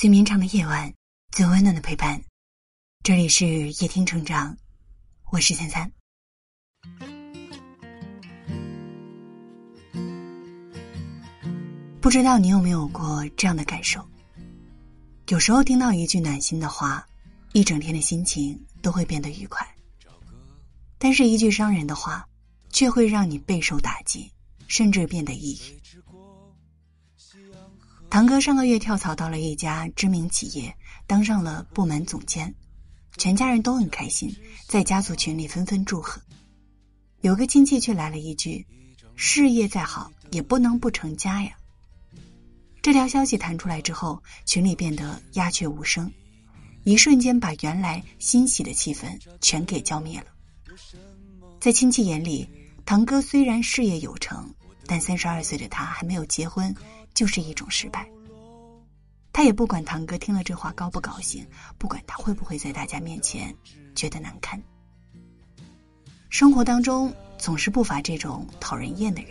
最绵长的夜晚，最温暖的陪伴。这里是夜听成长，我是三三。不知道你有没有过这样的感受？有时候听到一句暖心的话，一整天的心情都会变得愉快；但是，一句伤人的话，却会让你备受打击，甚至变得抑郁。堂哥上个月跳槽到了一家知名企业，当上了部门总监，全家人都很开心，在家族群里纷纷祝贺。有个亲戚却来了一句：“事业再好，也不能不成家呀。”这条消息弹出来之后，群里变得鸦雀无声，一瞬间把原来欣喜的气氛全给浇灭了。在亲戚眼里，堂哥虽然事业有成，但三十二岁的他还没有结婚。就是一种失败。他也不管堂哥听了这话高不高兴，不管他会不会在大家面前觉得难堪。生活当中总是不乏这种讨人厌的人，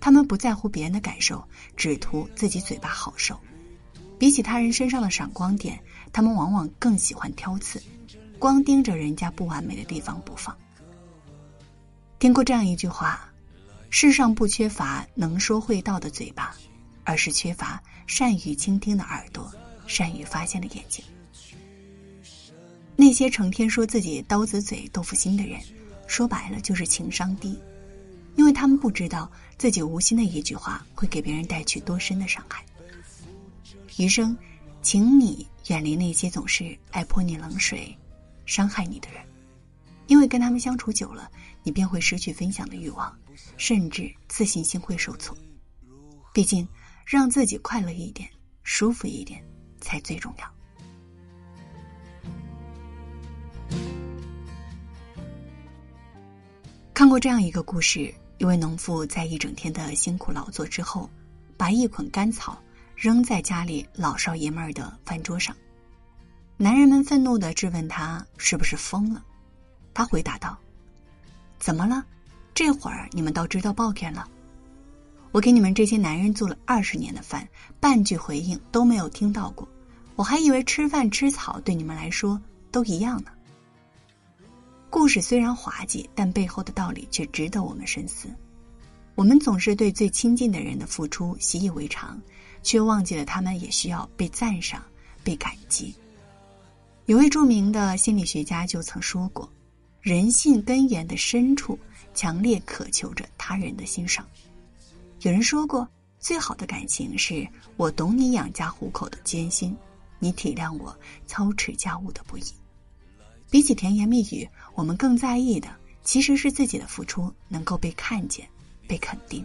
他们不在乎别人的感受，只图自己嘴巴好受。比起他人身上的闪光点，他们往往更喜欢挑刺，光盯着人家不完美的地方不放。听过这样一句话。世上不缺乏能说会道的嘴巴，而是缺乏善于倾听的耳朵，善于发现的眼睛。那些成天说自己刀子嘴豆腐心的人，说白了就是情商低，因为他们不知道自己无心的一句话会给别人带去多深的伤害。余生，请你远离那些总是爱泼你冷水、伤害你的人，因为跟他们相处久了，你便会失去分享的欲望。甚至自信心会受挫。毕竟，让自己快乐一点、舒服一点才最重要。看过这样一个故事：一位农妇在一整天的辛苦劳作之后，把一捆干草扔在家里老少爷们儿的饭桌上。男人们愤怒的质问他：“是不是疯了？”他回答道：“怎么了？”这会儿你们倒知道抱怨了，我给你们这些男人做了二十年的饭，半句回应都没有听到过，我还以为吃饭吃草对你们来说都一样呢。故事虽然滑稽，但背后的道理却值得我们深思。我们总是对最亲近的人的付出习以为常，却忘记了他们也需要被赞赏、被感激。有位著名的心理学家就曾说过：“人性根源的深处。”强烈渴求着他人的欣赏。有人说过，最好的感情是我懂你养家糊口的艰辛，你体谅我操持家务的不易。比起甜言蜜语，我们更在意的其实是自己的付出能够被看见、被肯定。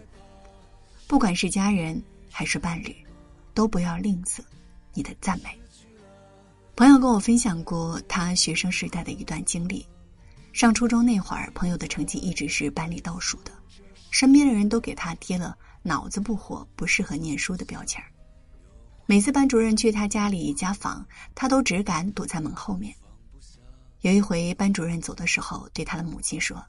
不管是家人还是伴侣，都不要吝啬你的赞美。朋友跟我分享过他学生时代的一段经历。上初中那会儿，朋友的成绩一直是班里倒数的，身边的人都给他贴了“脑子不活、不适合念书”的标签儿。每次班主任去他家里家访，他都只敢躲在门后面。有一回，班主任走的时候，对他的母亲说：“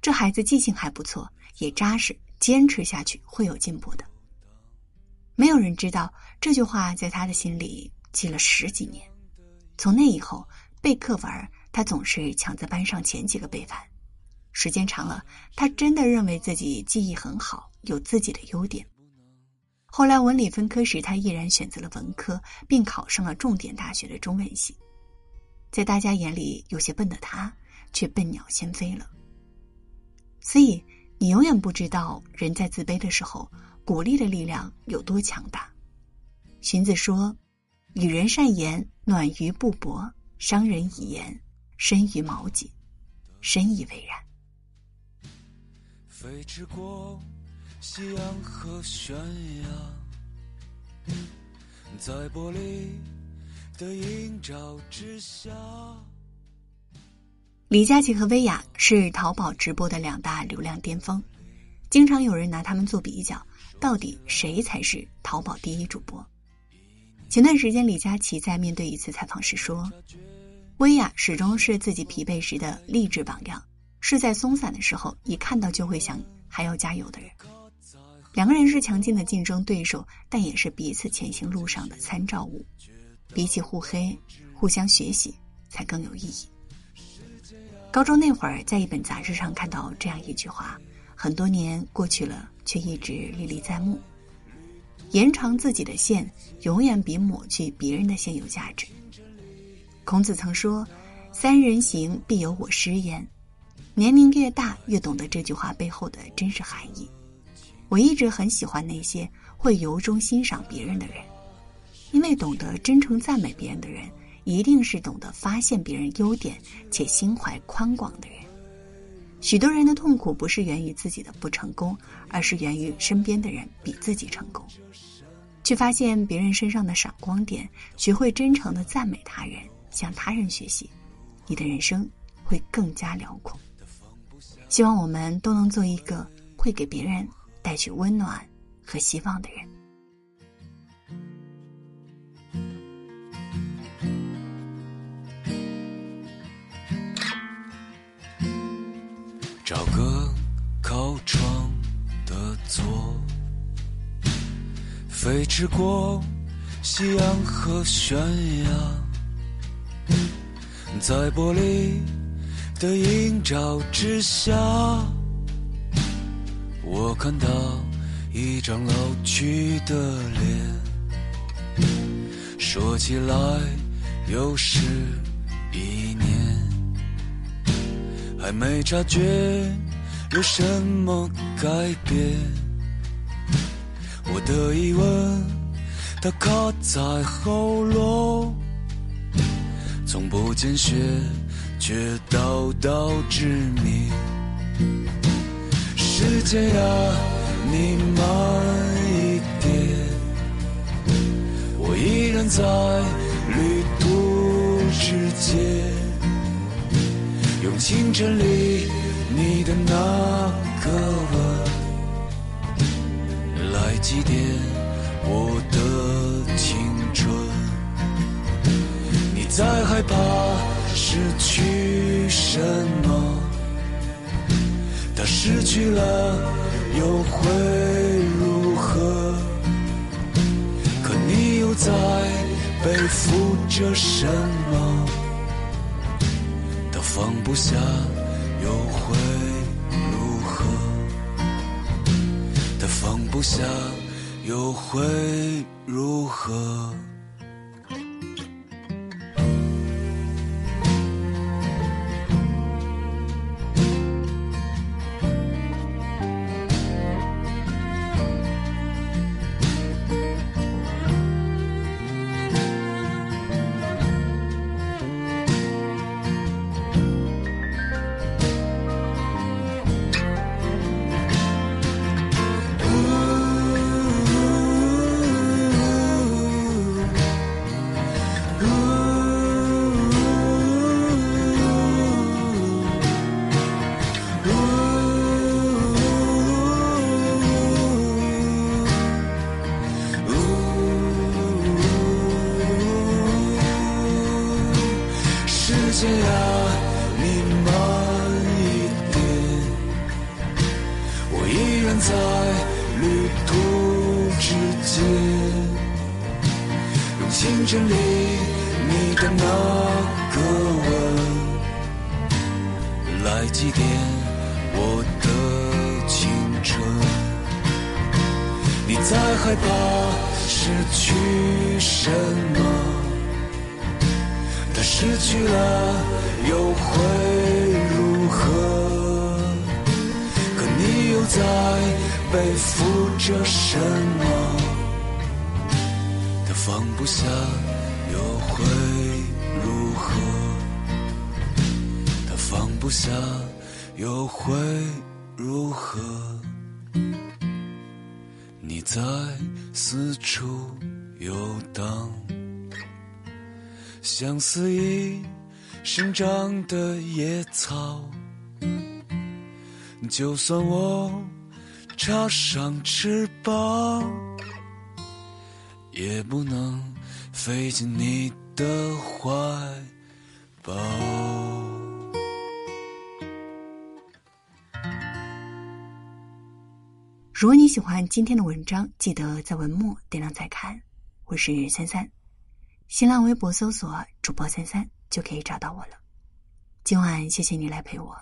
这孩子记性还不错，也扎实，坚持下去会有进步的。”没有人知道这句话在他的心里记了十几年。从那以后，背课文他总是抢在班上前几个背反，时间长了，他真的认为自己记忆很好，有自己的优点。后来文理分科时，他毅然选择了文科，并考上了重点大学的中文系。在大家眼里有些笨的他，却笨鸟先飞了。所以，你永远不知道人在自卑的时候，鼓励的力量有多强大。荀子说：“与人善言，暖于布帛；伤人以言。”深于毛脊，深以为然。飞驰过夕阳和悬崖，在玻璃的映照之下。李佳琦和薇娅是淘宝直播的两大流量巅峰，经常有人拿他们做比较，到底谁才是淘宝第一主播？前段时间，李佳琦在面对一次采访时说。薇娅始终是自己疲惫时的励志榜样，是在松散的时候一看到就会想还要加油的人。两个人是强劲的竞争对手，但也是彼此前行路上的参照物。比起互黑，互相学习才更有意义。高中那会儿，在一本杂志上看到这样一句话：很多年过去了，却一直历历在目。延长自己的线，永远比抹去别人的线有价值。孔子曾说：“三人行，必有我师焉。”年龄越大，越懂得这句话背后的真实含义。我一直很喜欢那些会由衷欣赏别人的人，因为懂得真诚赞美别人的人，一定是懂得发现别人优点且心怀宽广的人。许多人的痛苦不是源于自己的不成功，而是源于身边的人比自己成功。去发现别人身上的闪光点，学会真诚的赞美他人，向他人学习，你的人生会更加辽阔。希望我们都能做一个会给别人。带去温暖和希望的人。找个靠窗的座，飞驰过夕阳和悬崖，在玻璃的映照之下。我看到一张老去的脸，说起来又是一年，还没察觉有什么改变。我的疑问，它卡在喉咙，从不见血，却道道致命。时间呀，你慢一点，我依然在旅途之间，用清晨里你的那个吻来祭奠我在害怕失去什么？他失去了又会如何？可你又在背负着什么？他放不下又会如何？他放不下又会如何？清晨里，你的那个吻，来祭奠我的青春。你在害怕失去什么？他失去了又会如何？可你又在背负着什么？放不下又会如何？他放不下又会如何？你在四处游荡，像肆意生长的野草。就算我插上翅膀。也不能飞进你的怀抱。如果你喜欢今天的文章，记得在文末点亮再看。我是三三，新浪微博搜索主播三三就可以找到我了。今晚谢谢你来陪我。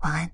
晚安